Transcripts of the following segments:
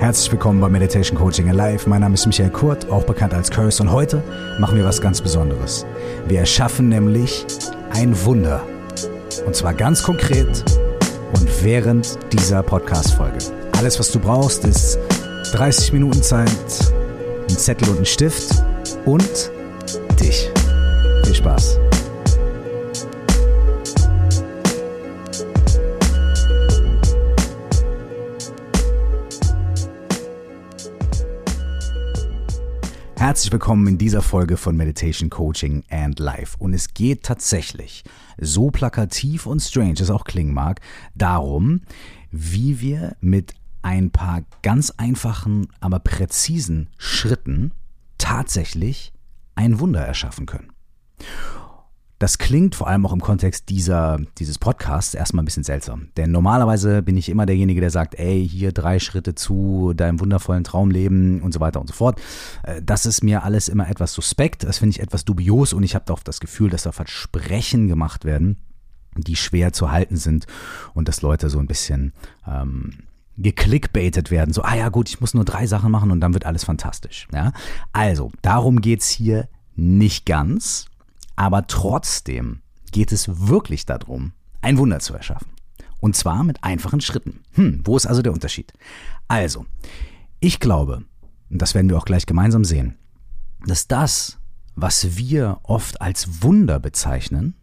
Herzlich willkommen bei Meditation Coaching Alive. Mein Name ist Michael Kurt, auch bekannt als Curse, und heute machen wir was ganz Besonderes. Wir erschaffen nämlich ein Wunder. Und zwar ganz konkret und während dieser Podcast-Folge. Alles, was du brauchst, ist 30 Minuten Zeit, ein Zettel und ein Stift und dich. Viel Spaß. Herzlich willkommen in dieser Folge von Meditation Coaching and Life. Und es geht tatsächlich, so plakativ und strange es auch klingen mag, darum, wie wir mit ein paar ganz einfachen, aber präzisen Schritten tatsächlich ein Wunder erschaffen können. Das klingt vor allem auch im Kontext dieser, dieses Podcasts erstmal ein bisschen seltsam. Denn normalerweise bin ich immer derjenige, der sagt, ey, hier drei Schritte zu deinem wundervollen Traumleben und so weiter und so fort. Äh, das ist mir alles immer etwas suspekt. Das finde ich etwas dubios und ich habe auch das Gefühl, dass da Versprechen gemacht werden, die schwer zu halten sind und dass Leute so ein bisschen ähm, geklickbaitet werden. So, ah ja gut, ich muss nur drei Sachen machen und dann wird alles fantastisch. Ja? Also, darum geht es hier nicht ganz. Aber trotzdem geht es wirklich darum, ein Wunder zu erschaffen. Und zwar mit einfachen Schritten. Hm, wo ist also der Unterschied? Also, ich glaube, und das werden wir auch gleich gemeinsam sehen, dass das, was wir oft als Wunder bezeichnen,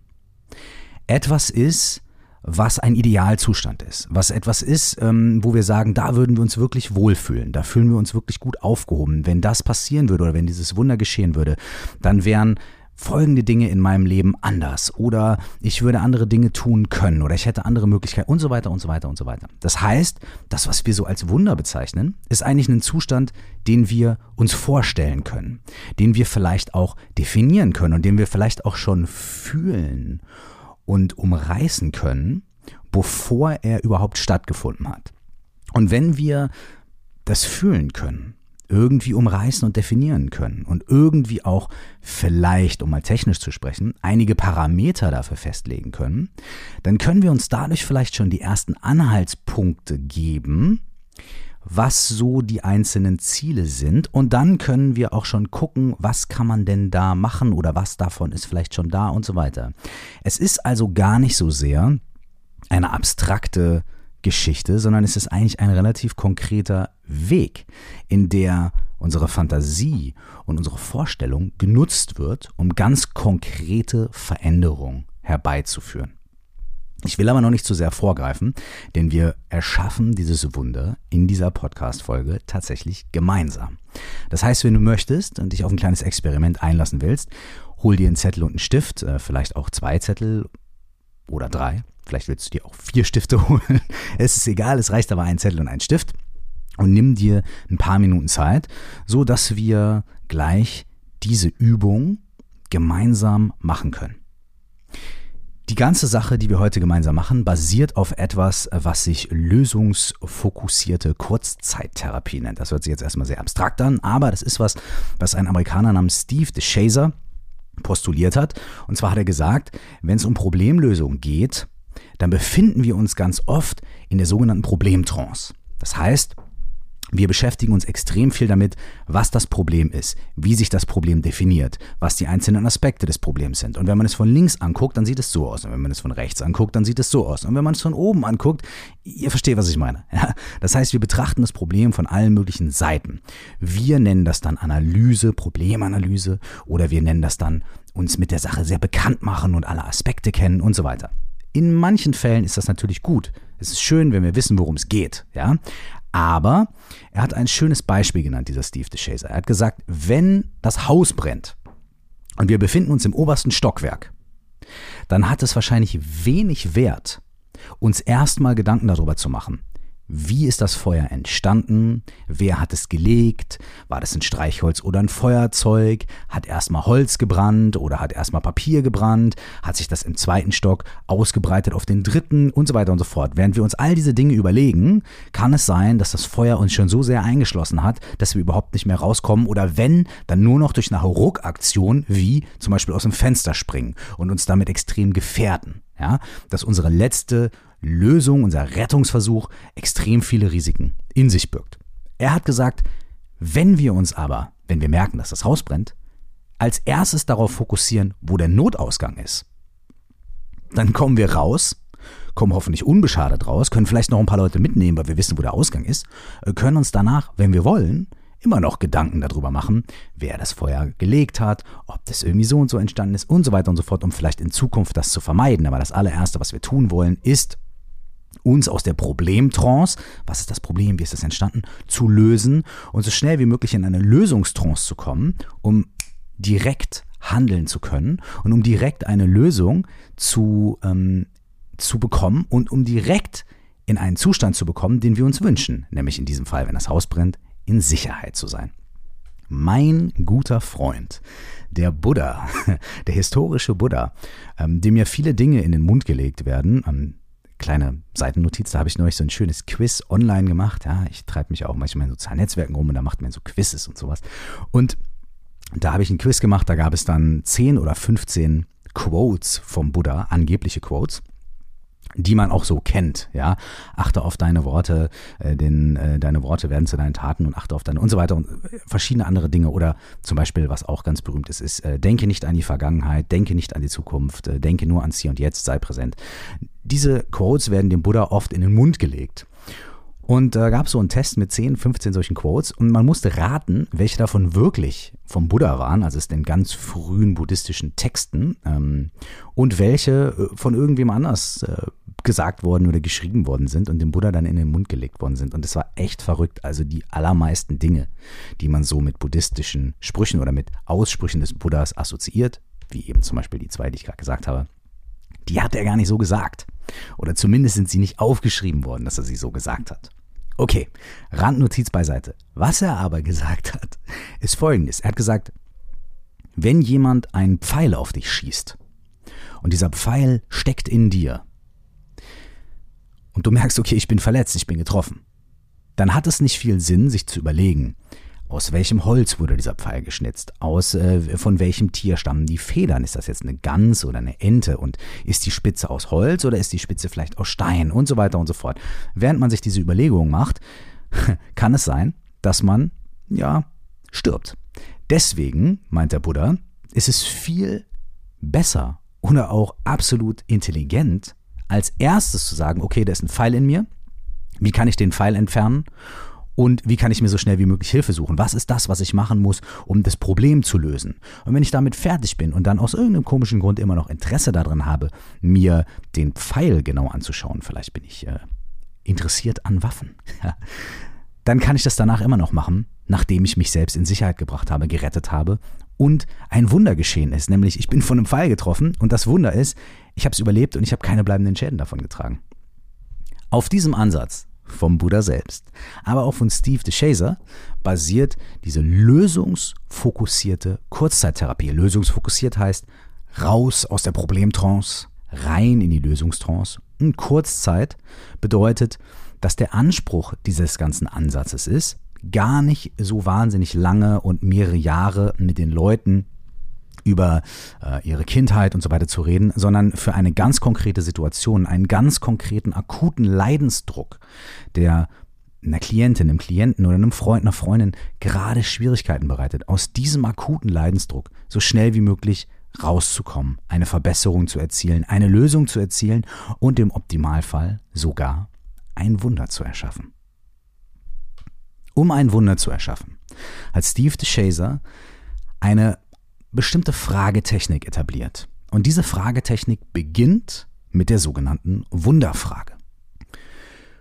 etwas ist, was ein Idealzustand ist, was etwas ist, ähm, wo wir sagen, da würden wir uns wirklich wohlfühlen, da fühlen wir uns wirklich gut aufgehoben. Wenn das passieren würde oder wenn dieses Wunder geschehen würde, dann wären folgende Dinge in meinem Leben anders oder ich würde andere Dinge tun können oder ich hätte andere Möglichkeiten und so weiter und so weiter und so weiter. Das heißt, das, was wir so als Wunder bezeichnen, ist eigentlich ein Zustand, den wir uns vorstellen können, den wir vielleicht auch definieren können und den wir vielleicht auch schon fühlen und umreißen können, bevor er überhaupt stattgefunden hat. Und wenn wir das fühlen können, irgendwie umreißen und definieren können und irgendwie auch vielleicht, um mal technisch zu sprechen, einige Parameter dafür festlegen können, dann können wir uns dadurch vielleicht schon die ersten Anhaltspunkte geben, was so die einzelnen Ziele sind und dann können wir auch schon gucken, was kann man denn da machen oder was davon ist vielleicht schon da und so weiter. Es ist also gar nicht so sehr eine abstrakte Geschichte, sondern es ist eigentlich ein relativ konkreter Weg, in der unsere Fantasie und unsere Vorstellung genutzt wird, um ganz konkrete Veränderungen herbeizuführen. Ich will aber noch nicht zu sehr vorgreifen, denn wir erschaffen dieses Wunder in dieser Podcast-Folge tatsächlich gemeinsam. Das heißt, wenn du möchtest und dich auf ein kleines Experiment einlassen willst, hol dir einen Zettel und einen Stift, äh, vielleicht auch zwei Zettel oder drei. Vielleicht willst du dir auch vier Stifte holen. Es ist egal, es reicht aber ein Zettel und ein Stift. Und nimm dir ein paar Minuten Zeit, so dass wir gleich diese Übung gemeinsam machen können. Die ganze Sache, die wir heute gemeinsam machen, basiert auf etwas, was sich lösungsfokussierte Kurzzeittherapie nennt. Das hört sich jetzt erstmal sehr abstrakt an, aber das ist was, was ein Amerikaner namens Steve DeShazer postuliert hat. Und zwar hat er gesagt, wenn es um Problemlösung geht, dann befinden wir uns ganz oft in der sogenannten Problemtrance. Das heißt, wir beschäftigen uns extrem viel damit, was das Problem ist, wie sich das Problem definiert, was die einzelnen Aspekte des Problems sind. Und wenn man es von links anguckt, dann sieht es so aus. Und wenn man es von rechts anguckt, dann sieht es so aus. Und wenn man es von oben anguckt, ihr versteht, was ich meine. Ja? Das heißt, wir betrachten das Problem von allen möglichen Seiten. Wir nennen das dann Analyse, Problemanalyse oder wir nennen das dann uns mit der Sache sehr bekannt machen und alle Aspekte kennen und so weiter. In manchen Fällen ist das natürlich gut. Es ist schön, wenn wir wissen, worum es geht, ja. Aber er hat ein schönes Beispiel genannt, dieser Steve DeShazer. Er hat gesagt, wenn das Haus brennt und wir befinden uns im obersten Stockwerk, dann hat es wahrscheinlich wenig Wert, uns erstmal Gedanken darüber zu machen, wie ist das Feuer entstanden? Wer hat es gelegt? War das ein Streichholz oder ein Feuerzeug? Hat erstmal Holz gebrannt oder hat erstmal Papier gebrannt? Hat sich das im zweiten Stock ausgebreitet auf den dritten und so weiter und so fort? Während wir uns all diese Dinge überlegen, kann es sein, dass das Feuer uns schon so sehr eingeschlossen hat, dass wir überhaupt nicht mehr rauskommen oder wenn, dann nur noch durch eine Ruckaktion wie zum Beispiel aus dem Fenster springen und uns damit extrem gefährden. Ja, dass unsere letzte Lösung, unser Rettungsversuch extrem viele Risiken in sich birgt. Er hat gesagt, wenn wir uns aber, wenn wir merken, dass das Haus brennt, als erstes darauf fokussieren, wo der Notausgang ist, dann kommen wir raus, kommen hoffentlich unbeschadet raus, können vielleicht noch ein paar Leute mitnehmen, weil wir wissen, wo der Ausgang ist, äh, können uns danach, wenn wir wollen, immer noch Gedanken darüber machen, wer das Feuer gelegt hat, ob das irgendwie so und so entstanden ist und so weiter und so fort, um vielleicht in Zukunft das zu vermeiden. Aber das allererste, was wir tun wollen, ist uns aus der Problemtrance, was ist das Problem, wie ist das entstanden, zu lösen und so schnell wie möglich in eine Lösungstrance zu kommen, um direkt handeln zu können und um direkt eine Lösung zu, ähm, zu bekommen und um direkt in einen Zustand zu bekommen, den wir uns wünschen, nämlich in diesem Fall, wenn das Haus brennt, in Sicherheit zu sein. Mein guter Freund, der Buddha, der historische Buddha, ähm, dem ja viele Dinge in den Mund gelegt werden, ähm, kleine Seitennotiz, da habe ich neulich so ein schönes Quiz online gemacht. Ja, ich treibe mich auch manchmal in sozialen Netzwerken rum und da macht man so Quizzes und sowas. Und da habe ich ein Quiz gemacht, da gab es dann 10 oder 15 Quotes vom Buddha, angebliche Quotes die man auch so kennt, ja. Achte auf deine Worte, äh, denn äh, deine Worte werden zu deinen Taten und achte auf deine und so weiter und äh, verschiedene andere Dinge. Oder zum Beispiel, was auch ganz berühmt ist, ist, äh, denke nicht an die Vergangenheit, denke nicht an die Zukunft, äh, denke nur ans Hier und Jetzt, sei präsent. Diese Quotes werden dem Buddha oft in den Mund gelegt. Und da äh, gab es so einen Test mit 10, 15 solchen Quotes und man musste raten, welche davon wirklich vom Buddha waren, also es den ganz frühen buddhistischen Texten, ähm, und welche äh, von irgendwem anders äh, gesagt worden oder geschrieben worden sind und dem Buddha dann in den Mund gelegt worden sind. Und es war echt verrückt. Also die allermeisten Dinge, die man so mit buddhistischen Sprüchen oder mit Aussprüchen des Buddhas assoziiert, wie eben zum Beispiel die zwei, die ich gerade gesagt habe, die hat er gar nicht so gesagt. Oder zumindest sind sie nicht aufgeschrieben worden, dass er sie so gesagt hat. Okay, Randnotiz beiseite. Was er aber gesagt hat, ist folgendes. Er hat gesagt, wenn jemand einen Pfeil auf dich schießt und dieser Pfeil steckt in dir und du merkst, okay, ich bin verletzt, ich bin getroffen, dann hat es nicht viel Sinn, sich zu überlegen, aus welchem Holz wurde dieser Pfeil geschnitzt? Aus äh, von welchem Tier stammen die Federn? Ist das jetzt eine Gans oder eine Ente? Und ist die Spitze aus Holz oder ist die Spitze vielleicht aus Stein und so weiter und so fort? Während man sich diese Überlegungen macht, kann es sein, dass man ja stirbt. Deswegen, meint der Buddha, ist es viel besser oder auch absolut intelligent, als erstes zu sagen, okay, da ist ein Pfeil in mir. Wie kann ich den Pfeil entfernen? und wie kann ich mir so schnell wie möglich Hilfe suchen? Was ist das, was ich machen muss, um das Problem zu lösen? Und wenn ich damit fertig bin und dann aus irgendeinem komischen Grund immer noch Interesse daran habe, mir den Pfeil genau anzuschauen, vielleicht bin ich äh, interessiert an Waffen, dann kann ich das danach immer noch machen, nachdem ich mich selbst in Sicherheit gebracht habe, gerettet habe und ein Wunder geschehen ist, nämlich ich bin von einem Pfeil getroffen und das Wunder ist, ich habe es überlebt und ich habe keine bleibenden Schäden davon getragen. Auf diesem Ansatz vom Buddha selbst, aber auch von Steve DeShazer basiert diese lösungsfokussierte Kurzzeittherapie. Lösungsfokussiert heißt raus aus der Problemtrance, rein in die Lösungstrance. Und Kurzzeit bedeutet, dass der Anspruch dieses ganzen Ansatzes ist, gar nicht so wahnsinnig lange und mehrere Jahre mit den Leuten über äh, ihre Kindheit und so weiter zu reden, sondern für eine ganz konkrete Situation, einen ganz konkreten akuten Leidensdruck, der einer Klientin, einem Klienten oder einem Freund, einer Freundin gerade Schwierigkeiten bereitet, aus diesem akuten Leidensdruck so schnell wie möglich rauszukommen, eine Verbesserung zu erzielen, eine Lösung zu erzielen und im Optimalfall sogar ein Wunder zu erschaffen. Um ein Wunder zu erschaffen, hat Steve DeShazer eine bestimmte Fragetechnik etabliert. Und diese Fragetechnik beginnt mit der sogenannten Wunderfrage.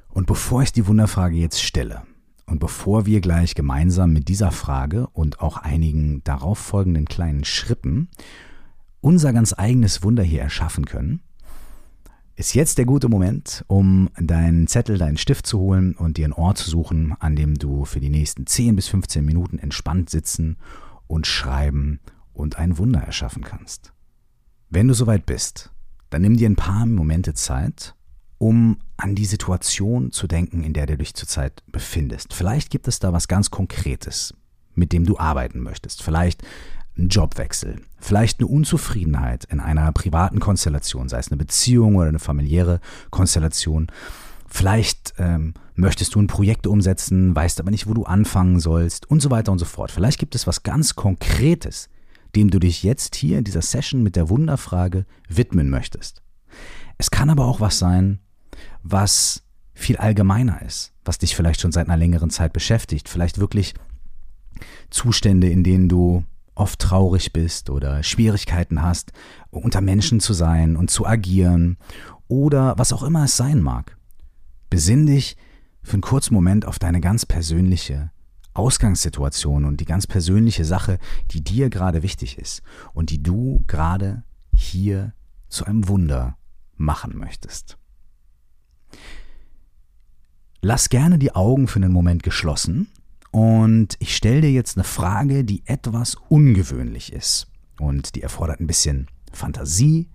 Und bevor ich die Wunderfrage jetzt stelle und bevor wir gleich gemeinsam mit dieser Frage und auch einigen darauf folgenden kleinen Schritten unser ganz eigenes Wunder hier erschaffen können, ist jetzt der gute Moment, um deinen Zettel, deinen Stift zu holen und dir einen Ort zu suchen, an dem du für die nächsten 10 bis 15 Minuten entspannt sitzen und schreiben und ein Wunder erschaffen kannst. Wenn du soweit bist, dann nimm dir ein paar Momente Zeit, um an die Situation zu denken, in der du dich zurzeit befindest. Vielleicht gibt es da was ganz Konkretes, mit dem du arbeiten möchtest. Vielleicht ein Jobwechsel, vielleicht eine Unzufriedenheit in einer privaten Konstellation, sei es eine Beziehung oder eine familiäre Konstellation. Vielleicht ähm, möchtest du ein Projekt umsetzen, weißt aber nicht, wo du anfangen sollst und so weiter und so fort. Vielleicht gibt es was ganz Konkretes, dem du dich jetzt hier in dieser Session mit der Wunderfrage widmen möchtest. Es kann aber auch was sein, was viel allgemeiner ist, was dich vielleicht schon seit einer längeren Zeit beschäftigt, vielleicht wirklich Zustände, in denen du oft traurig bist oder Schwierigkeiten hast, unter Menschen zu sein und zu agieren oder was auch immer es sein mag. Besinn dich für einen kurzen Moment auf deine ganz persönliche Ausgangssituation und die ganz persönliche Sache, die dir gerade wichtig ist und die du gerade hier zu einem Wunder machen möchtest. Lass gerne die Augen für einen Moment geschlossen und ich stelle dir jetzt eine Frage, die etwas ungewöhnlich ist. Und die erfordert ein bisschen Fantasie,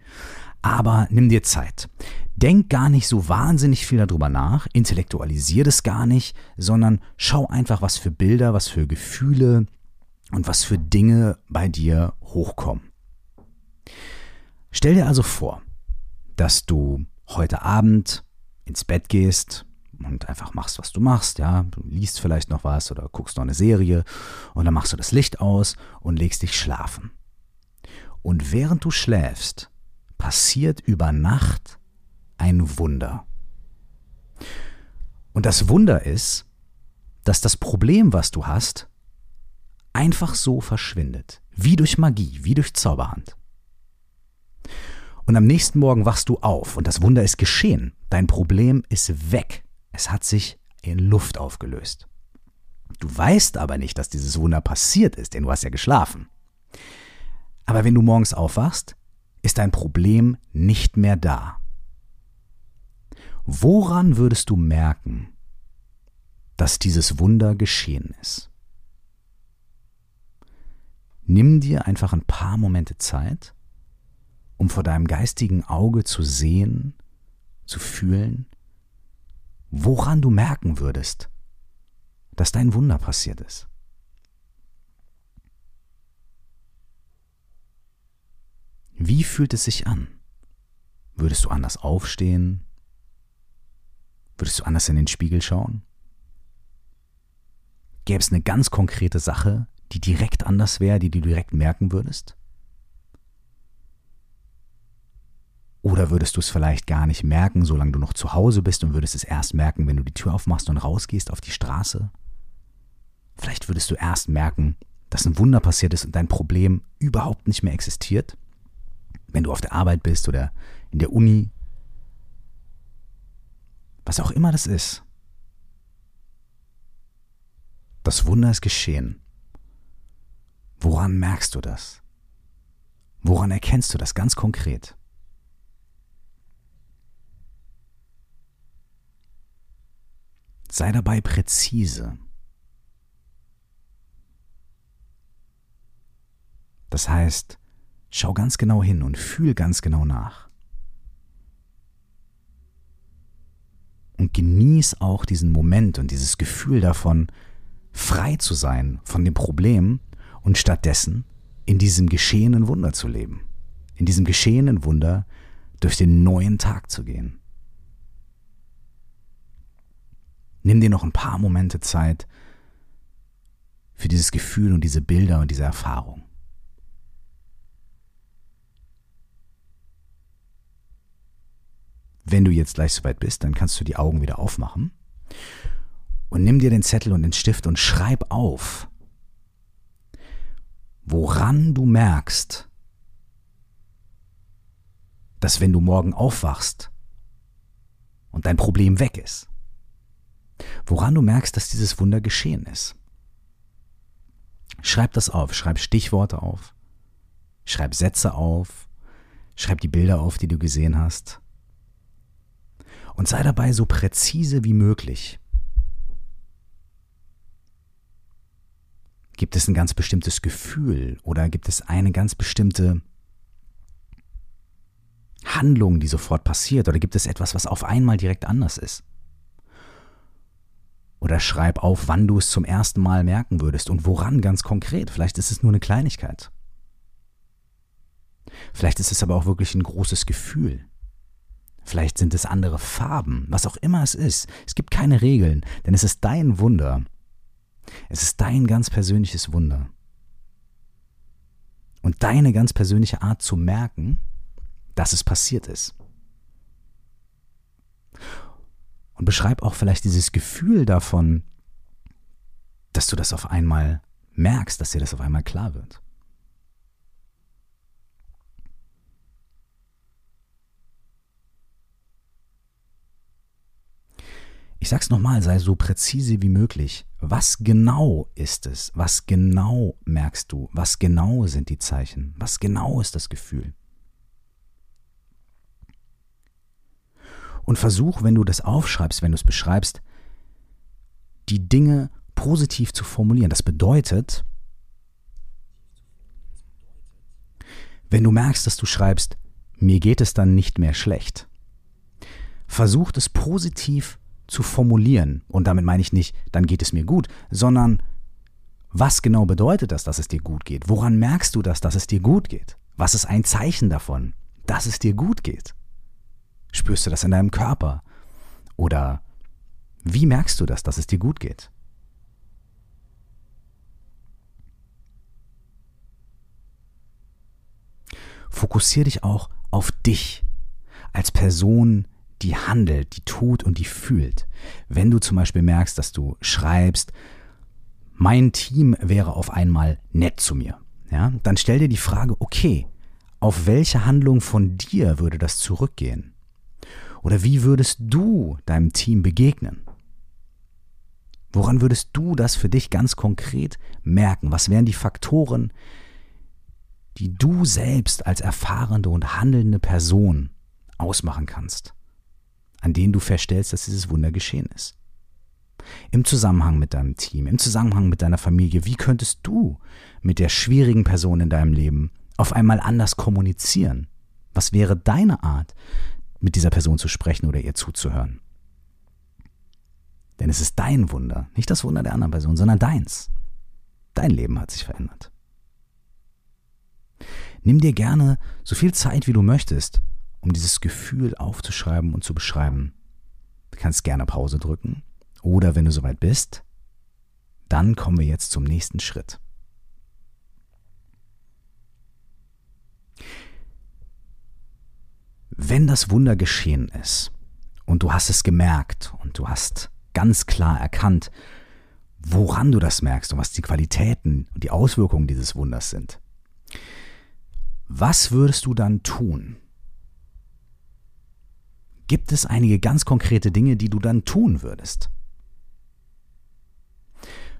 aber nimm dir Zeit. Denk gar nicht so wahnsinnig viel darüber nach, intellektualisier das gar nicht, sondern schau einfach, was für Bilder, was für Gefühle und was für Dinge bei dir hochkommen. Stell dir also vor, dass du heute Abend ins Bett gehst, und einfach machst, was du machst, ja. Du liest vielleicht noch was oder guckst noch eine Serie und dann machst du das Licht aus und legst dich schlafen. Und während du schläfst, passiert über Nacht ein Wunder. Und das Wunder ist, dass das Problem, was du hast, einfach so verschwindet. Wie durch Magie, wie durch Zauberhand. Und am nächsten Morgen wachst du auf und das Wunder ist geschehen. Dein Problem ist weg. Es hat sich in Luft aufgelöst. Du weißt aber nicht, dass dieses Wunder passiert ist, denn du hast ja geschlafen. Aber wenn du morgens aufwachst, ist dein Problem nicht mehr da. Woran würdest du merken, dass dieses Wunder geschehen ist? Nimm dir einfach ein paar Momente Zeit, um vor deinem geistigen Auge zu sehen, zu fühlen, woran du merken würdest, dass dein Wunder passiert ist. Wie fühlt es sich an? Würdest du anders aufstehen? Würdest du anders in den Spiegel schauen? Gäbe es eine ganz konkrete Sache, die direkt anders wäre, die du direkt merken würdest? Oder würdest du es vielleicht gar nicht merken, solange du noch zu Hause bist und würdest es erst merken, wenn du die Tür aufmachst und rausgehst auf die Straße? Vielleicht würdest du erst merken, dass ein Wunder passiert ist und dein Problem überhaupt nicht mehr existiert, wenn du auf der Arbeit bist oder in der Uni. Was auch immer das ist. Das Wunder ist geschehen. Woran merkst du das? Woran erkennst du das ganz konkret? Sei dabei präzise. Das heißt, schau ganz genau hin und fühl ganz genau nach. Und genieß auch diesen Moment und dieses Gefühl davon, frei zu sein von dem Problem und stattdessen in diesem geschehenen Wunder zu leben. In diesem geschehenen Wunder durch den neuen Tag zu gehen. Nimm dir noch ein paar Momente Zeit für dieses Gefühl und diese Bilder und diese Erfahrung. Wenn du jetzt gleich soweit bist, dann kannst du die Augen wieder aufmachen und nimm dir den Zettel und den Stift und schreib auf, woran du merkst, dass wenn du morgen aufwachst und dein Problem weg ist, woran du merkst, dass dieses Wunder geschehen ist. Schreib das auf, schreib Stichworte auf, schreib Sätze auf, schreib die Bilder auf, die du gesehen hast. Und sei dabei so präzise wie möglich. Gibt es ein ganz bestimmtes Gefühl oder gibt es eine ganz bestimmte Handlung, die sofort passiert oder gibt es etwas, was auf einmal direkt anders ist? Oder schreib auf, wann du es zum ersten Mal merken würdest und woran ganz konkret. Vielleicht ist es nur eine Kleinigkeit. Vielleicht ist es aber auch wirklich ein großes Gefühl. Vielleicht sind es andere Farben, was auch immer es ist. Es gibt keine Regeln, denn es ist dein Wunder. Es ist dein ganz persönliches Wunder. Und deine ganz persönliche Art zu merken, dass es passiert ist. Und beschreib auch vielleicht dieses Gefühl davon, dass du das auf einmal merkst, dass dir das auf einmal klar wird. Ich sag's nochmal, sei so präzise wie möglich. Was genau ist es? Was genau merkst du? Was genau sind die Zeichen? Was genau ist das Gefühl? Und versuch, wenn du das aufschreibst, wenn du es beschreibst, die Dinge positiv zu formulieren. Das bedeutet, wenn du merkst, dass du schreibst, mir geht es dann nicht mehr schlecht, versuch es positiv zu formulieren. Und damit meine ich nicht, dann geht es mir gut, sondern was genau bedeutet das, dass es dir gut geht? Woran merkst du das, dass es dir gut geht? Was ist ein Zeichen davon, dass es dir gut geht? Spürst du das in deinem Körper? Oder wie merkst du das, dass es dir gut geht? Fokussiere dich auch auf dich als Person, die handelt, die tut und die fühlt. Wenn du zum Beispiel merkst, dass du schreibst, mein Team wäre auf einmal nett zu mir, ja, dann stell dir die Frage, okay, auf welche Handlung von dir würde das zurückgehen? Oder wie würdest du deinem Team begegnen? Woran würdest du das für dich ganz konkret merken? Was wären die Faktoren, die du selbst als erfahrene und handelnde Person ausmachen kannst? an denen du feststellst, dass dieses Wunder geschehen ist. Im Zusammenhang mit deinem Team, im Zusammenhang mit deiner Familie, wie könntest du mit der schwierigen Person in deinem Leben auf einmal anders kommunizieren? Was wäre deine Art, mit dieser Person zu sprechen oder ihr zuzuhören? Denn es ist dein Wunder, nicht das Wunder der anderen Person, sondern deins. Dein Leben hat sich verändert. Nimm dir gerne so viel Zeit, wie du möchtest, um dieses Gefühl aufzuschreiben und zu beschreiben. Du kannst gerne Pause drücken oder wenn du soweit bist, dann kommen wir jetzt zum nächsten Schritt. Wenn das Wunder geschehen ist und du hast es gemerkt und du hast ganz klar erkannt, woran du das merkst und was die Qualitäten und die Auswirkungen dieses Wunders sind, was würdest du dann tun? gibt es einige ganz konkrete Dinge, die du dann tun würdest.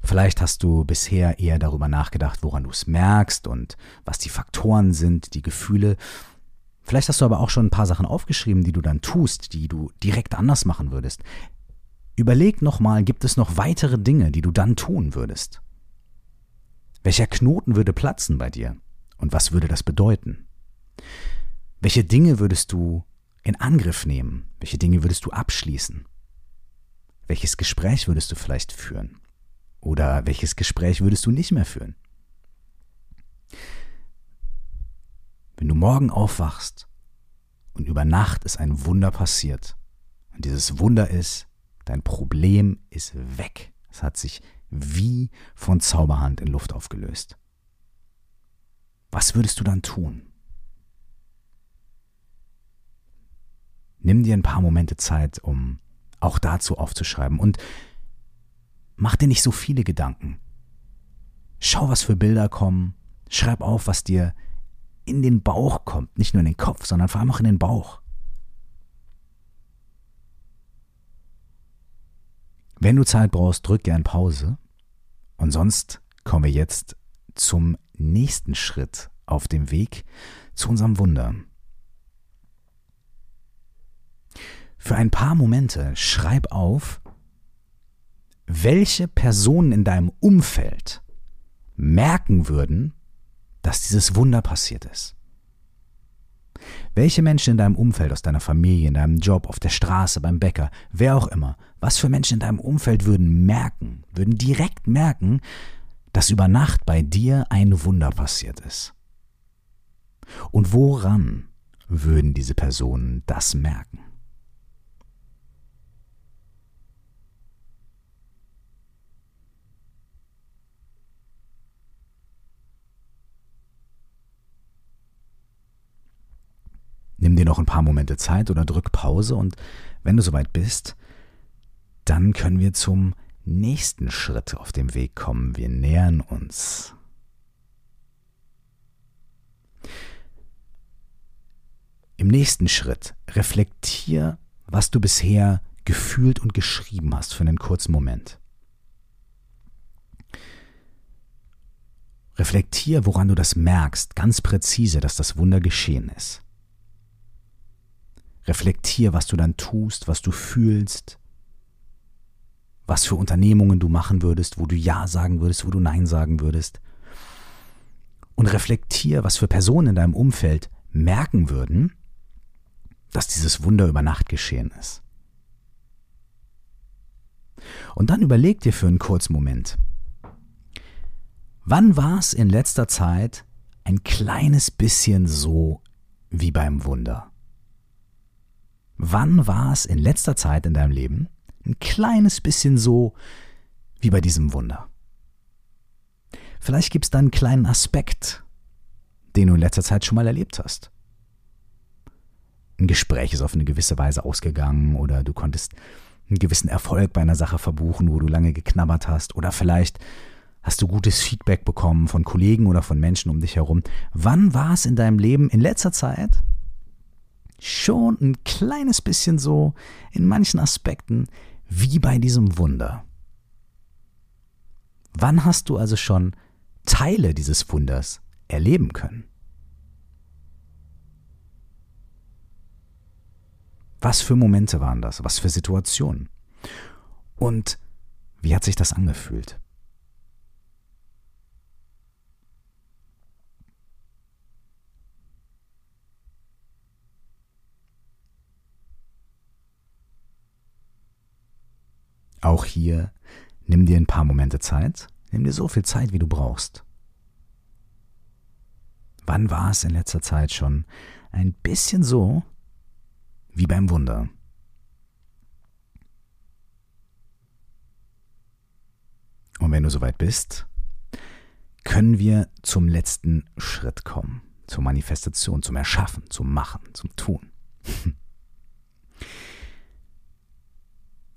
Vielleicht hast du bisher eher darüber nachgedacht, woran du es merkst und was die Faktoren sind, die Gefühle. Vielleicht hast du aber auch schon ein paar Sachen aufgeschrieben, die du dann tust, die du direkt anders machen würdest. Überleg nochmal, gibt es noch weitere Dinge, die du dann tun würdest? Welcher Knoten würde platzen bei dir? Und was würde das bedeuten? Welche Dinge würdest du in Angriff nehmen? Welche Dinge würdest du abschließen? Welches Gespräch würdest du vielleicht führen? Oder welches Gespräch würdest du nicht mehr führen? Wenn du morgen aufwachst und über Nacht ist ein Wunder passiert und dieses Wunder ist, dein Problem ist weg. Es hat sich wie von Zauberhand in Luft aufgelöst. Was würdest du dann tun? nimm dir ein paar Momente Zeit, um auch dazu aufzuschreiben und mach dir nicht so viele Gedanken. Schau, was für Bilder kommen, schreib auf, was dir in den Bauch kommt, nicht nur in den Kopf, sondern vor allem auch in den Bauch. Wenn du Zeit brauchst, drück gern Pause und sonst kommen wir jetzt zum nächsten Schritt auf dem Weg zu unserem Wunder. für ein paar Momente schreib auf, welche Personen in deinem Umfeld merken würden, dass dieses Wunder passiert ist. Welche Menschen in deinem Umfeld, aus deiner Familie, in deinem Job, auf der Straße, beim Bäcker, wer auch immer, was für Menschen in deinem Umfeld würden merken, würden direkt merken, dass über Nacht bei dir ein Wunder passiert ist? Und woran würden diese Personen das merken? Nimm dir noch ein paar Momente Zeit oder drück Pause und wenn du soweit bist, dann können wir zum nächsten Schritt auf dem Weg kommen. Wir nähern uns. Im nächsten Schritt reflektier, was du bisher gefühlt und geschrieben hast für einen kurzen Moment. Reflektier, woran du das merkst, ganz präzise, dass das Wunder geschehen ist. Reflektier, was du dann tust, was du fühlst, was für Unternehmungen du machen würdest, wo du Ja sagen würdest, wo du Nein sagen würdest. Und reflektier, was für Personen in deinem Umfeld merken würden, dass dieses Wunder über Nacht geschehen ist. Und dann überleg dir für einen kurzen Moment, wann war es in letzter Zeit ein kleines bisschen so wie beim Wunder? Wann war es in letzter Zeit in deinem Leben ein kleines bisschen so wie bei diesem Wunder? Vielleicht gibt es da einen kleinen Aspekt, den du in letzter Zeit schon mal erlebt hast. Ein Gespräch ist auf eine gewisse Weise ausgegangen oder du konntest einen gewissen Erfolg bei einer Sache verbuchen, wo du lange geknabbert hast oder vielleicht hast du gutes Feedback bekommen von Kollegen oder von Menschen um dich herum. Wann war es in deinem Leben in letzter Zeit schon ein kleines bisschen so in manchen Aspekten wie bei diesem Wunder. Wann hast du also schon Teile dieses Wunders erleben können? Was für Momente waren das? Was für Situationen? Und wie hat sich das angefühlt? Auch hier nimm dir ein paar Momente Zeit, nimm dir so viel Zeit, wie du brauchst. Wann war es in letzter Zeit schon ein bisschen so wie beim Wunder? Und wenn du soweit bist, können wir zum letzten Schritt kommen, zur Manifestation, zum Erschaffen, zum Machen, zum Tun.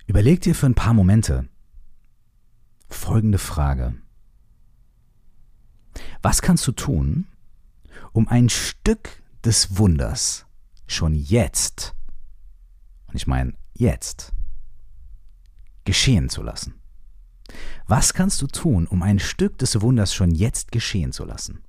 Überleg dir für ein paar Momente folgende Frage. Was kannst du tun, um ein Stück des Wunders schon jetzt, und ich meine jetzt, geschehen zu lassen? Was kannst du tun, um ein Stück des Wunders schon jetzt geschehen zu lassen?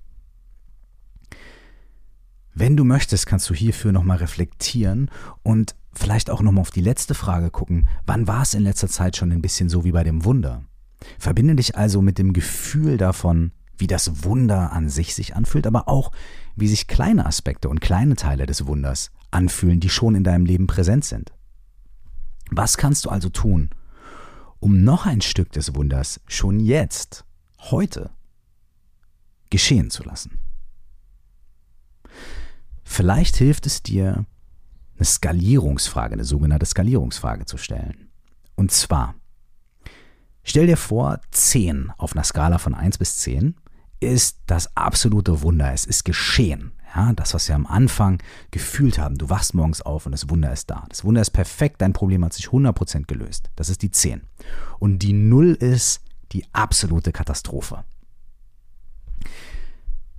Wenn du möchtest, kannst du hierfür nochmal reflektieren und vielleicht auch nochmal auf die letzte Frage gucken. Wann war es in letzter Zeit schon ein bisschen so wie bei dem Wunder? Verbinde dich also mit dem Gefühl davon, wie das Wunder an sich sich anfühlt, aber auch, wie sich kleine Aspekte und kleine Teile des Wunders anfühlen, die schon in deinem Leben präsent sind. Was kannst du also tun, um noch ein Stück des Wunders schon jetzt, heute, geschehen zu lassen? Vielleicht hilft es dir, eine Skalierungsfrage, eine sogenannte Skalierungsfrage zu stellen. Und zwar, stell dir vor, 10 auf einer Skala von 1 bis 10 ist das absolute Wunder. Es ist geschehen. Ja, das, was wir am Anfang gefühlt haben. Du wachst morgens auf und das Wunder ist da. Das Wunder ist perfekt, dein Problem hat sich 100% gelöst. Das ist die 10. Und die 0 ist die absolute Katastrophe.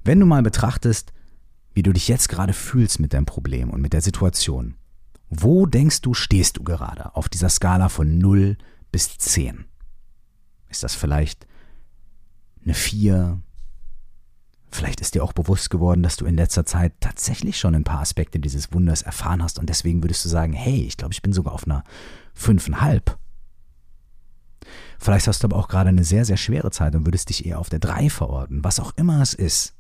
Wenn du mal betrachtest, wie du dich jetzt gerade fühlst mit deinem Problem und mit der Situation. Wo denkst du, stehst du gerade auf dieser Skala von 0 bis 10? Ist das vielleicht eine 4? Vielleicht ist dir auch bewusst geworden, dass du in letzter Zeit tatsächlich schon ein paar Aspekte dieses Wunders erfahren hast und deswegen würdest du sagen, hey, ich glaube, ich bin sogar auf einer 5,5. Vielleicht hast du aber auch gerade eine sehr, sehr schwere Zeit und würdest dich eher auf der 3 verorten, was auch immer es ist.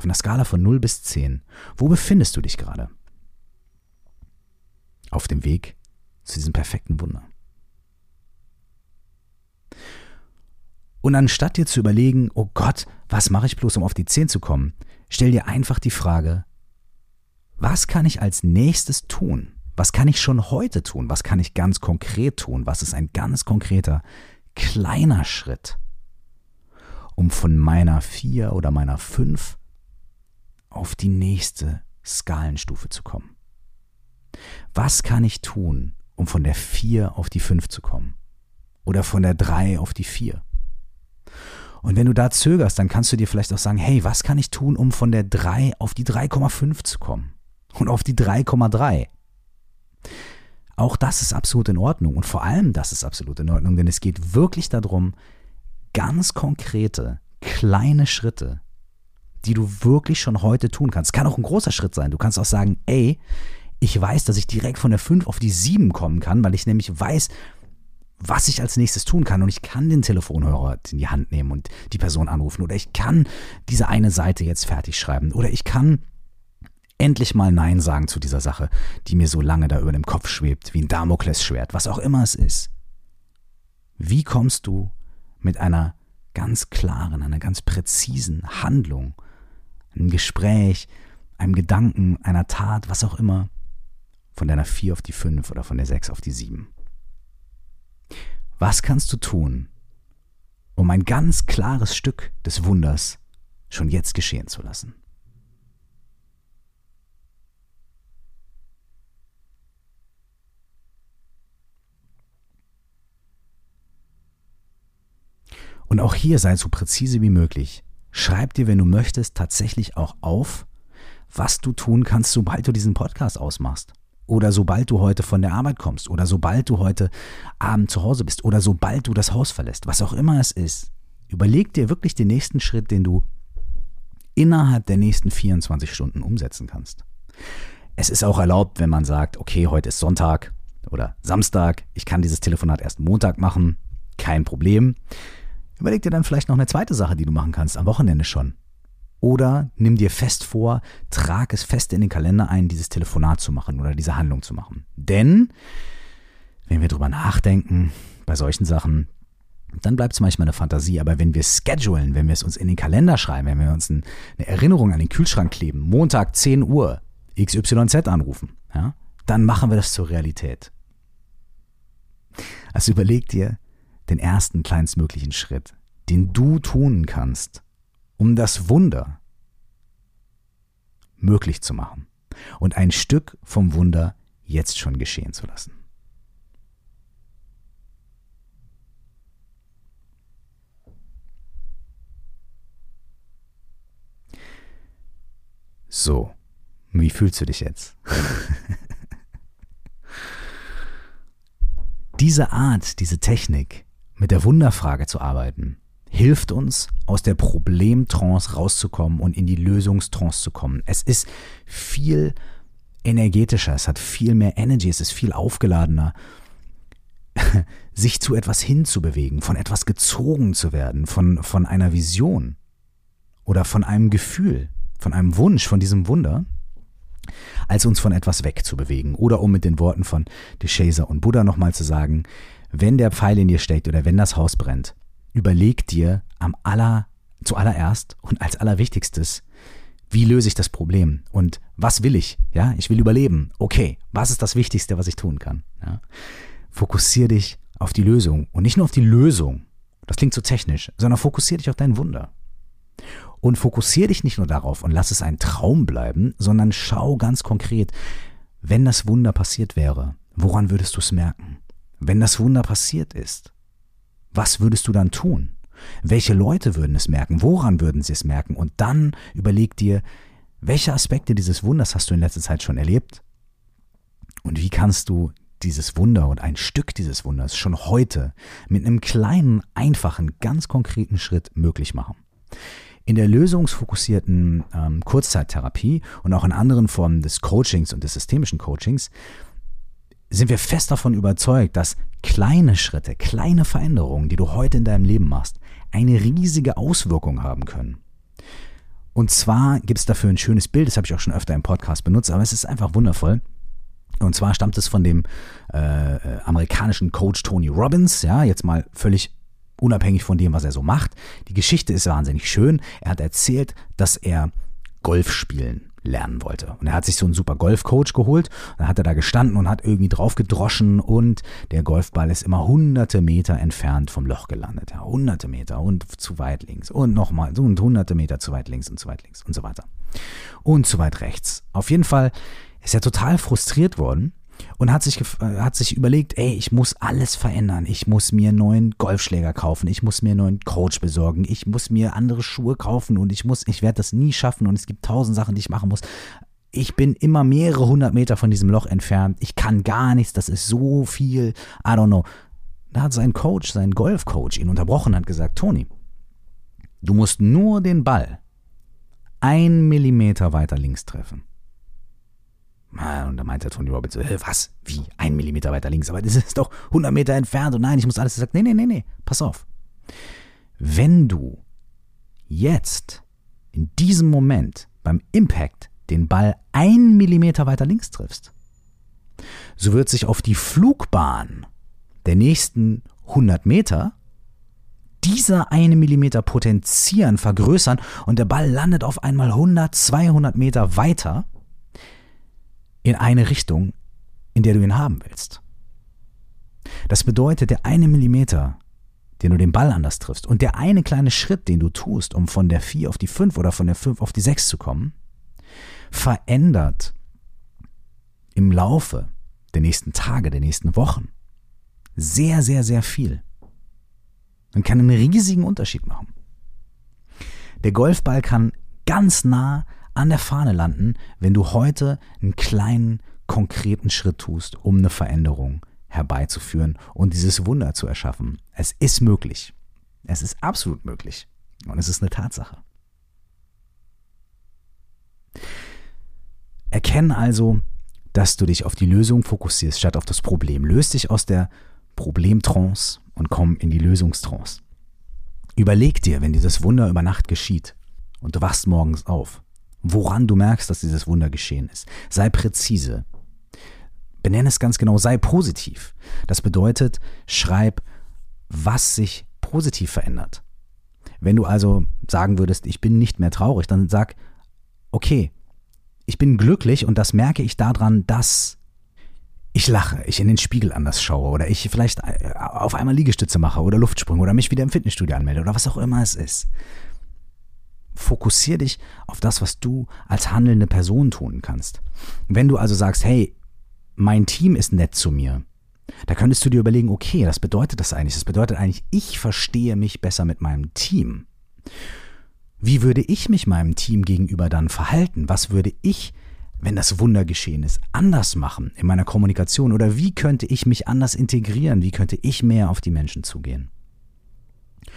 Auf einer Skala von 0 bis 10. Wo befindest du dich gerade? Auf dem Weg zu diesem perfekten Wunder. Und anstatt dir zu überlegen, oh Gott, was mache ich bloß, um auf die 10 zu kommen, stell dir einfach die Frage, was kann ich als nächstes tun? Was kann ich schon heute tun? Was kann ich ganz konkret tun? Was ist ein ganz konkreter, kleiner Schritt, um von meiner 4 oder meiner 5 auf die nächste Skalenstufe zu kommen. Was kann ich tun, um von der 4 auf die 5 zu kommen? Oder von der 3 auf die 4? Und wenn du da zögerst, dann kannst du dir vielleicht auch sagen, hey, was kann ich tun, um von der 3 auf die 3,5 zu kommen? Und auf die 3,3? Auch das ist absolut in Ordnung. Und vor allem das ist absolut in Ordnung, denn es geht wirklich darum, ganz konkrete, kleine Schritte, die du wirklich schon heute tun kannst. Kann auch ein großer Schritt sein. Du kannst auch sagen, ey, ich weiß, dass ich direkt von der 5 auf die 7 kommen kann, weil ich nämlich weiß, was ich als nächstes tun kann. Und ich kann den Telefonhörer in die Hand nehmen und die Person anrufen. Oder ich kann diese eine Seite jetzt fertig schreiben. Oder ich kann endlich mal Nein sagen zu dieser Sache, die mir so lange da über dem Kopf schwebt, wie ein Damoklesschwert, was auch immer es ist. Wie kommst du mit einer ganz klaren, einer ganz präzisen Handlung, einem Gespräch, einem Gedanken, einer Tat, was auch immer, von deiner 4 auf die 5 oder von der 6 auf die 7? Was kannst du tun, um ein ganz klares Stück des Wunders schon jetzt geschehen zu lassen? Und auch hier sei so präzise wie möglich. Schreib dir, wenn du möchtest, tatsächlich auch auf, was du tun kannst, sobald du diesen Podcast ausmachst. Oder sobald du heute von der Arbeit kommst. Oder sobald du heute Abend zu Hause bist. Oder sobald du das Haus verlässt, was auch immer es ist, überleg dir wirklich den nächsten Schritt, den du innerhalb der nächsten 24 Stunden umsetzen kannst. Es ist auch erlaubt, wenn man sagt, okay, heute ist Sonntag oder Samstag, ich kann dieses Telefonat erst Montag machen, kein Problem. Überleg dir dann vielleicht noch eine zweite Sache, die du machen kannst, am Wochenende schon. Oder nimm dir fest vor, trag es fest in den Kalender ein, dieses Telefonat zu machen oder diese Handlung zu machen. Denn, wenn wir drüber nachdenken, bei solchen Sachen, dann bleibt es manchmal eine Fantasie. Aber wenn wir schedulen, wenn wir es uns in den Kalender schreiben, wenn wir uns eine Erinnerung an den Kühlschrank kleben, Montag 10 Uhr, XYZ anrufen, ja, dann machen wir das zur Realität. Also überleg dir den ersten kleinstmöglichen Schritt, den du tun kannst, um das Wunder möglich zu machen und ein Stück vom Wunder jetzt schon geschehen zu lassen. So, wie fühlst du dich jetzt? diese Art, diese Technik, mit der Wunderfrage zu arbeiten, hilft uns, aus der Problemtrance rauszukommen und in die Lösungstrance zu kommen. Es ist viel energetischer, es hat viel mehr Energy, es ist viel aufgeladener, sich zu etwas hinzubewegen, von etwas gezogen zu werden, von, von einer Vision oder von einem Gefühl, von einem Wunsch, von diesem Wunder, als uns von etwas wegzubewegen. Oder um mit den Worten von DeShazer und Buddha nochmal zu sagen, wenn der Pfeil in dir steckt oder wenn das Haus brennt, überleg dir am aller, zuallererst und als allerwichtigstes, wie löse ich das Problem und was will ich? Ja, ich will überleben. Okay, was ist das Wichtigste, was ich tun kann? Ja? Fokussier dich auf die Lösung und nicht nur auf die Lösung. Das klingt so technisch, sondern fokussier dich auf dein Wunder. Und fokussier dich nicht nur darauf und lass es ein Traum bleiben, sondern schau ganz konkret, wenn das Wunder passiert wäre, woran würdest du es merken? Wenn das Wunder passiert ist, was würdest du dann tun? Welche Leute würden es merken? Woran würden sie es merken? Und dann überleg dir, welche Aspekte dieses Wunders hast du in letzter Zeit schon erlebt? Und wie kannst du dieses Wunder und ein Stück dieses Wunders schon heute mit einem kleinen, einfachen, ganz konkreten Schritt möglich machen? In der lösungsfokussierten ähm, Kurzzeittherapie und auch in anderen Formen des Coachings und des systemischen Coachings sind wir fest davon überzeugt, dass kleine Schritte, kleine Veränderungen, die du heute in deinem Leben machst, eine riesige Auswirkung haben können. Und zwar gibt es dafür ein schönes Bild, das habe ich auch schon öfter im Podcast benutzt, aber es ist einfach wundervoll. Und zwar stammt es von dem äh, amerikanischen Coach Tony Robbins, ja, jetzt mal völlig unabhängig von dem, was er so macht. Die Geschichte ist wahnsinnig schön. Er hat erzählt, dass er Golf spielen lernen wollte. Und er hat sich so einen super Golfcoach geholt. Dann hat er da gestanden und hat irgendwie drauf gedroschen und der Golfball ist immer hunderte Meter entfernt vom Loch gelandet. Ja, hunderte Meter und zu weit links und nochmal und hunderte Meter zu weit links und zu weit links und so weiter. Und zu weit rechts. Auf jeden Fall ist er total frustriert worden und hat sich, äh, hat sich überlegt, ey, ich muss alles verändern. Ich muss mir einen neuen Golfschläger kaufen. Ich muss mir einen neuen Coach besorgen. Ich muss mir andere Schuhe kaufen und ich muss, ich werde das nie schaffen und es gibt tausend Sachen, die ich machen muss. Ich bin immer mehrere hundert Meter von diesem Loch entfernt. Ich kann gar nichts. Das ist so viel. I don't know. Da hat sein Coach, sein Golfcoach ihn unterbrochen und hat gesagt, Toni, du musst nur den Ball ein Millimeter weiter links treffen. Und da meinte Tony Robbins, äh, was? Wie? Ein Millimeter weiter links? Aber das ist doch 100 Meter entfernt und nein, ich muss alles. Er sagt, nee, nee, nee, nee, pass auf. Wenn du jetzt in diesem Moment beim Impact den Ball ein Millimeter weiter links triffst, so wird sich auf die Flugbahn der nächsten 100 Meter dieser eine Millimeter potenzieren, vergrößern und der Ball landet auf einmal 100, 200 Meter weiter in eine Richtung, in der du ihn haben willst. Das bedeutet, der eine Millimeter, den du den Ball anders triffst und der eine kleine Schritt, den du tust, um von der 4 auf die 5 oder von der 5 auf die 6 zu kommen, verändert im Laufe der nächsten Tage, der nächsten Wochen sehr, sehr, sehr viel. Und kann einen riesigen Unterschied machen. Der Golfball kann ganz nah an der Fahne landen, wenn du heute einen kleinen, konkreten Schritt tust, um eine Veränderung herbeizuführen und dieses Wunder zu erschaffen. Es ist möglich. Es ist absolut möglich. Und es ist eine Tatsache. Erkenne also, dass du dich auf die Lösung fokussierst, statt auf das Problem. Löst dich aus der Problemtrance und komm in die Lösungstrance. Überleg dir, wenn dieses Wunder über Nacht geschieht und du wachst morgens auf, woran du merkst, dass dieses Wunder geschehen ist. Sei präzise. Benenne es ganz genau, sei positiv. Das bedeutet, schreib, was sich positiv verändert. Wenn du also sagen würdest, ich bin nicht mehr traurig, dann sag, okay, ich bin glücklich und das merke ich daran, dass ich lache, ich in den Spiegel anders schaue oder ich vielleicht äh, auf einmal Liegestütze mache oder Luftsprung oder mich wieder im Fitnessstudio anmelde oder was auch immer es ist fokussier dich auf das, was du als handelnde Person tun kannst. Wenn du also sagst, hey, mein Team ist nett zu mir, da könntest du dir überlegen, okay, das bedeutet das eigentlich. Das bedeutet eigentlich, ich verstehe mich besser mit meinem Team. Wie würde ich mich meinem Team gegenüber dann verhalten? Was würde ich, wenn das Wunder geschehen ist, anders machen in meiner Kommunikation? Oder wie könnte ich mich anders integrieren? Wie könnte ich mehr auf die Menschen zugehen?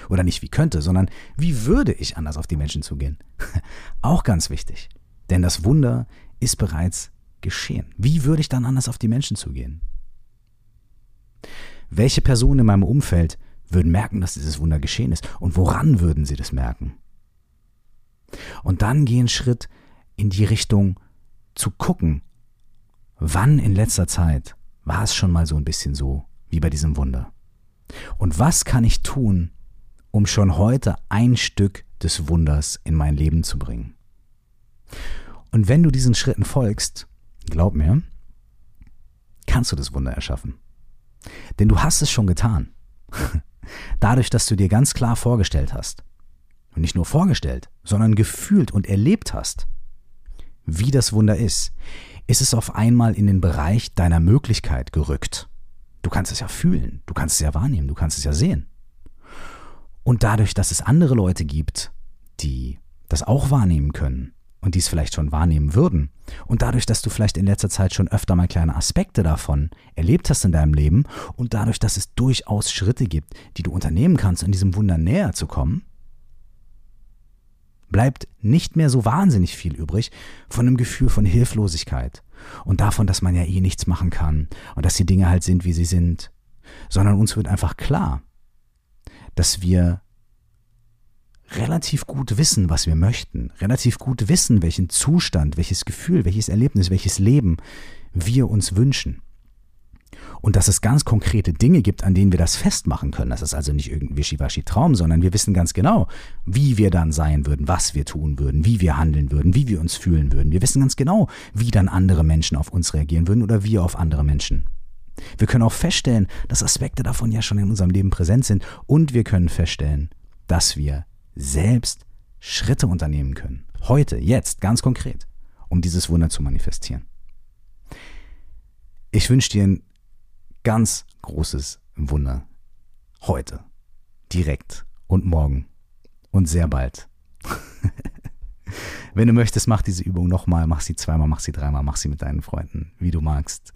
Oder nicht wie könnte, sondern wie würde ich anders auf die Menschen zugehen? Auch ganz wichtig. Denn das Wunder ist bereits geschehen. Wie würde ich dann anders auf die Menschen zugehen? Welche Personen in meinem Umfeld würden merken, dass dieses Wunder geschehen ist? Und woran würden sie das merken? Und dann gehen Schritt in die Richtung zu gucken, wann in letzter Zeit war es schon mal so ein bisschen so wie bei diesem Wunder? Und was kann ich tun, um schon heute ein Stück des Wunders in mein Leben zu bringen. Und wenn du diesen Schritten folgst, glaub mir, kannst du das Wunder erschaffen. Denn du hast es schon getan. Dadurch, dass du dir ganz klar vorgestellt hast, und nicht nur vorgestellt, sondern gefühlt und erlebt hast, wie das Wunder ist, ist es auf einmal in den Bereich deiner Möglichkeit gerückt. Du kannst es ja fühlen, du kannst es ja wahrnehmen, du kannst es ja sehen. Und dadurch, dass es andere Leute gibt, die das auch wahrnehmen können und dies vielleicht schon wahrnehmen würden, und dadurch, dass du vielleicht in letzter Zeit schon öfter mal kleine Aspekte davon erlebt hast in deinem Leben und dadurch, dass es durchaus Schritte gibt, die du unternehmen kannst, um diesem Wunder näher zu kommen, bleibt nicht mehr so wahnsinnig viel übrig von einem Gefühl von Hilflosigkeit und davon, dass man ja eh nichts machen kann und dass die Dinge halt sind, wie sie sind, sondern uns wird einfach klar, dass wir relativ gut wissen, was wir möchten, relativ gut wissen, welchen Zustand, welches Gefühl, welches Erlebnis, welches Leben wir uns wünschen. Und dass es ganz konkrete Dinge gibt, an denen wir das festmachen können. Das ist also nicht irgendein Wischiwaschi-Traum, sondern wir wissen ganz genau, wie wir dann sein würden, was wir tun würden, wie wir handeln würden, wie wir uns fühlen würden. Wir wissen ganz genau, wie dann andere Menschen auf uns reagieren würden oder wir auf andere Menschen. Wir können auch feststellen, dass Aspekte davon ja schon in unserem Leben präsent sind und wir können feststellen, dass wir selbst Schritte unternehmen können. Heute, jetzt, ganz konkret, um dieses Wunder zu manifestieren. Ich wünsche dir ein ganz großes Wunder. Heute, direkt und morgen und sehr bald. Wenn du möchtest, mach diese Übung nochmal, mach sie zweimal, mach sie dreimal, mach sie mit deinen Freunden, wie du magst.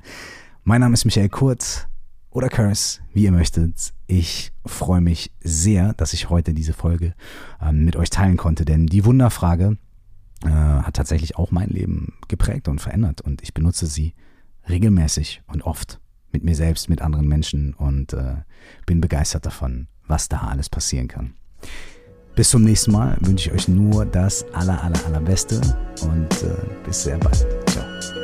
Mein Name ist Michael Kurz oder Curse, wie ihr möchtet. Ich freue mich sehr, dass ich heute diese Folge ähm, mit euch teilen konnte, denn die Wunderfrage äh, hat tatsächlich auch mein Leben geprägt und verändert und ich benutze sie regelmäßig und oft mit mir selbst, mit anderen Menschen und äh, bin begeistert davon, was da alles passieren kann. Bis zum nächsten Mal wünsche ich euch nur das aller, aller, allerbeste und äh, bis sehr bald. Ciao.